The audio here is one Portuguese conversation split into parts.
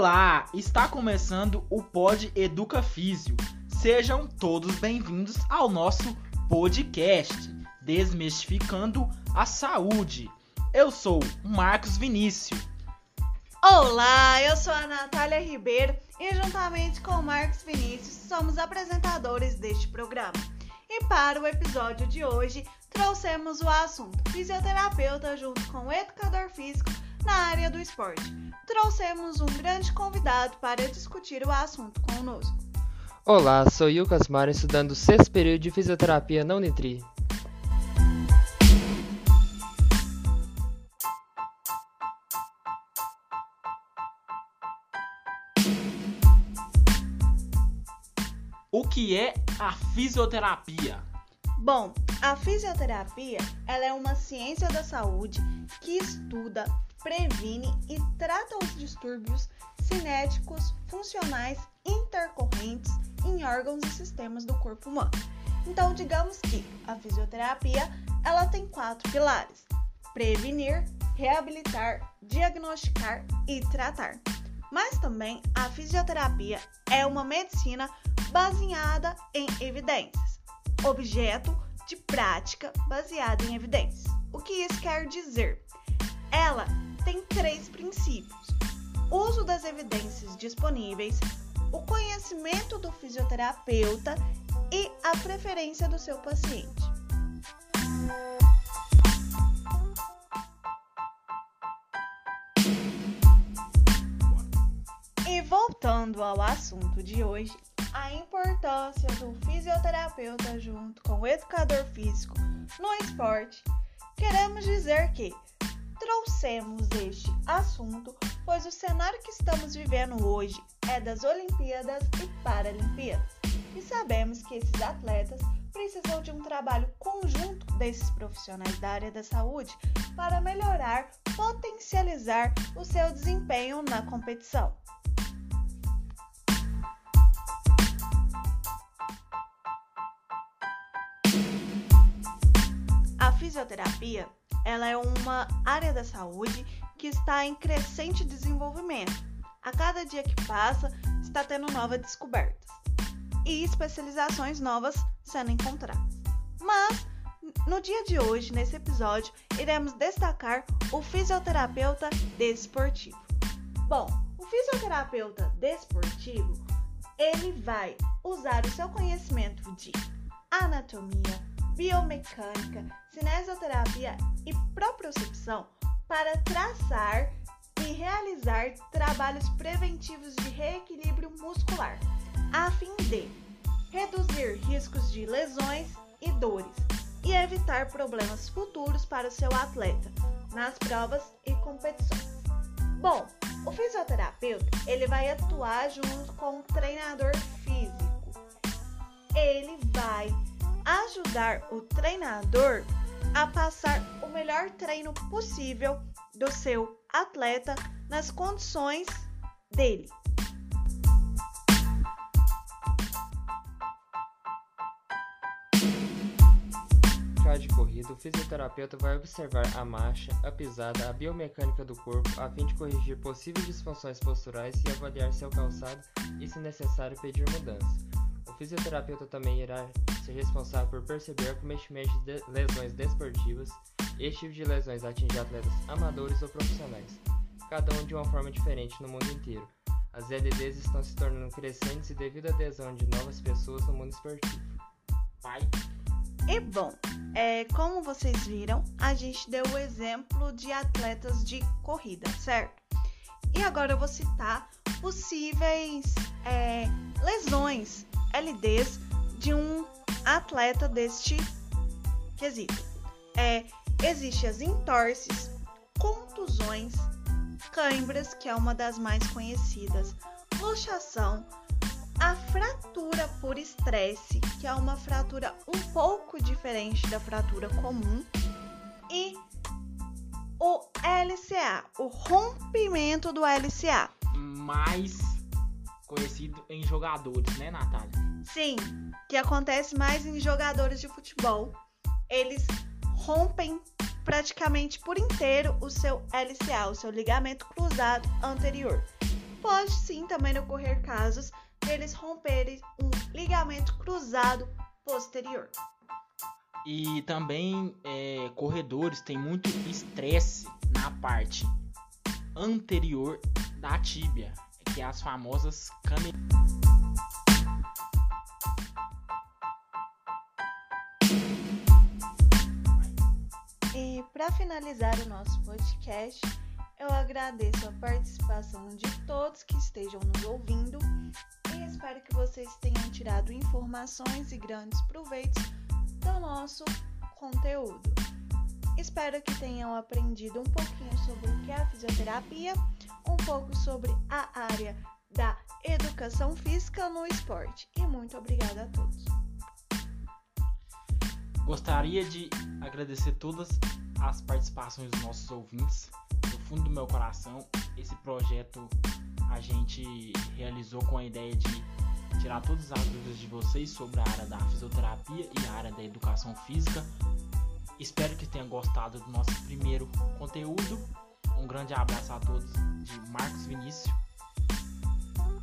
Olá, está começando o Pod Educa Físio. Sejam todos bem-vindos ao nosso podcast Desmistificando a Saúde. Eu sou Marcos Vinícius. Olá, eu sou a Natália Ribeiro e juntamente com o Marcos Vinícius somos apresentadores deste programa. E para o episódio de hoje, trouxemos o assunto fisioterapeuta junto com o educador físico na área do esporte. Trouxemos um grande convidado para discutir o assunto conosco. Olá, sou Lucas Mara, estudando o sexto período de fisioterapia na Unitri. O que é a fisioterapia? Bom, a fisioterapia ela é uma ciência da saúde que estuda, previne e trata os distúrbios cinéticos funcionais intercorrentes em órgãos e sistemas do corpo humano. Então, digamos que a fisioterapia ela tem quatro pilares: prevenir, reabilitar, diagnosticar e tratar. Mas também a fisioterapia é uma medicina baseada em evidências, objeto de prática baseada em evidências. O que isso quer dizer? Ela tem três princípios: uso das evidências disponíveis, o conhecimento do fisioterapeuta e a preferência do seu paciente. E voltando ao assunto de hoje, a importância do fisioterapeuta junto com o educador físico no esporte, queremos dizer que trouxemos este assunto pois o cenário que estamos vivendo hoje é das Olimpíadas e Paralimpíadas. E sabemos que esses atletas precisam de um trabalho conjunto desses profissionais da área da saúde para melhorar, potencializar o seu desempenho na competição. A fisioterapia, ela é uma área da saúde que está em crescente desenvolvimento. A cada dia que passa, está tendo novas descobertas e especializações novas sendo encontradas. Mas no dia de hoje, nesse episódio, iremos destacar o fisioterapeuta desportivo. Bom, o fisioterapeuta desportivo, ele vai usar o seu conhecimento de anatomia, biomecânica, cinesioterapia e propriocepção para traçar e realizar trabalhos preventivos de reequilíbrio muscular, a fim de reduzir riscos de lesões e dores e evitar problemas futuros para o seu atleta nas provas e competições. Bom, o fisioterapeuta ele vai atuar junto com o treinador físico. Ele vai ajudar o treinador a passar o melhor treino possível do seu atleta nas condições dele. De corrida, o fisioterapeuta vai observar a marcha, a pisada, a biomecânica do corpo, a fim de corrigir possíveis disfunções posturais e avaliar seu calçado e, se necessário, pedir mudança. O fisioterapeuta também irá ser responsável por perceber cometimentos de lesões desportivas. Este tipo de lesões atinge atletas amadores ou profissionais, cada um de uma forma diferente no mundo inteiro. As LDs estão se tornando crescentes devido à adesão de novas pessoas no mundo esportivo. Pai. E bom, é, como vocês viram, a gente deu o exemplo de atletas de corrida, certo? E agora eu vou citar possíveis é, lesões, LDs, de um atleta deste quesito. É, Existem as entorses, contusões, cãibras, que é uma das mais conhecidas, luxação, a fratura por estresse, que é uma fratura um pouco diferente da fratura comum, e o LCA, o rompimento do LCA. Mais conhecido em jogadores, né, Natália? Sim, que acontece mais em jogadores de futebol. Eles rompem praticamente por inteiro o seu LCA, o seu ligamento cruzado anterior. pode sim também ocorrer casos deles romperem um ligamento cruzado posterior. E também é, corredores têm muito estresse na parte anterior da tíbia, que é as famosas canelas. E para finalizar o nosso podcast, eu agradeço a participação de todos que estejam nos ouvindo e espero que vocês tenham tirado informações e grandes proveitos do nosso conteúdo. Espero que tenham aprendido um pouquinho sobre o que é a fisioterapia, um pouco sobre a área da educação física no esporte. E muito obrigada a todos. Gostaria de agradecer todas as participações dos nossos ouvintes. Do fundo do meu coração, esse projeto a gente realizou com a ideia de tirar todas as dúvidas de vocês sobre a área da fisioterapia e a área da educação física. Espero que tenham gostado do nosso primeiro conteúdo. Um grande abraço a todos de Marcos Vinícius,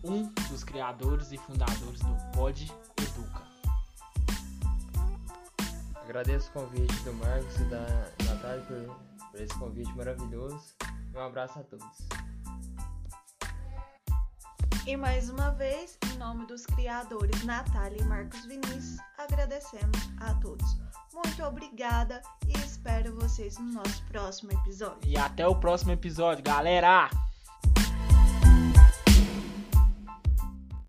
um dos criadores e fundadores do Pod Educa. Agradeço o convite do Marcos e da Natália por, por esse convite maravilhoso. Um abraço a todos. E mais uma vez, em nome dos criadores Natália e Marcos Vinícius, agradecemos a todos. Muito obrigada e espero vocês no nosso próximo episódio. E até o próximo episódio, galera!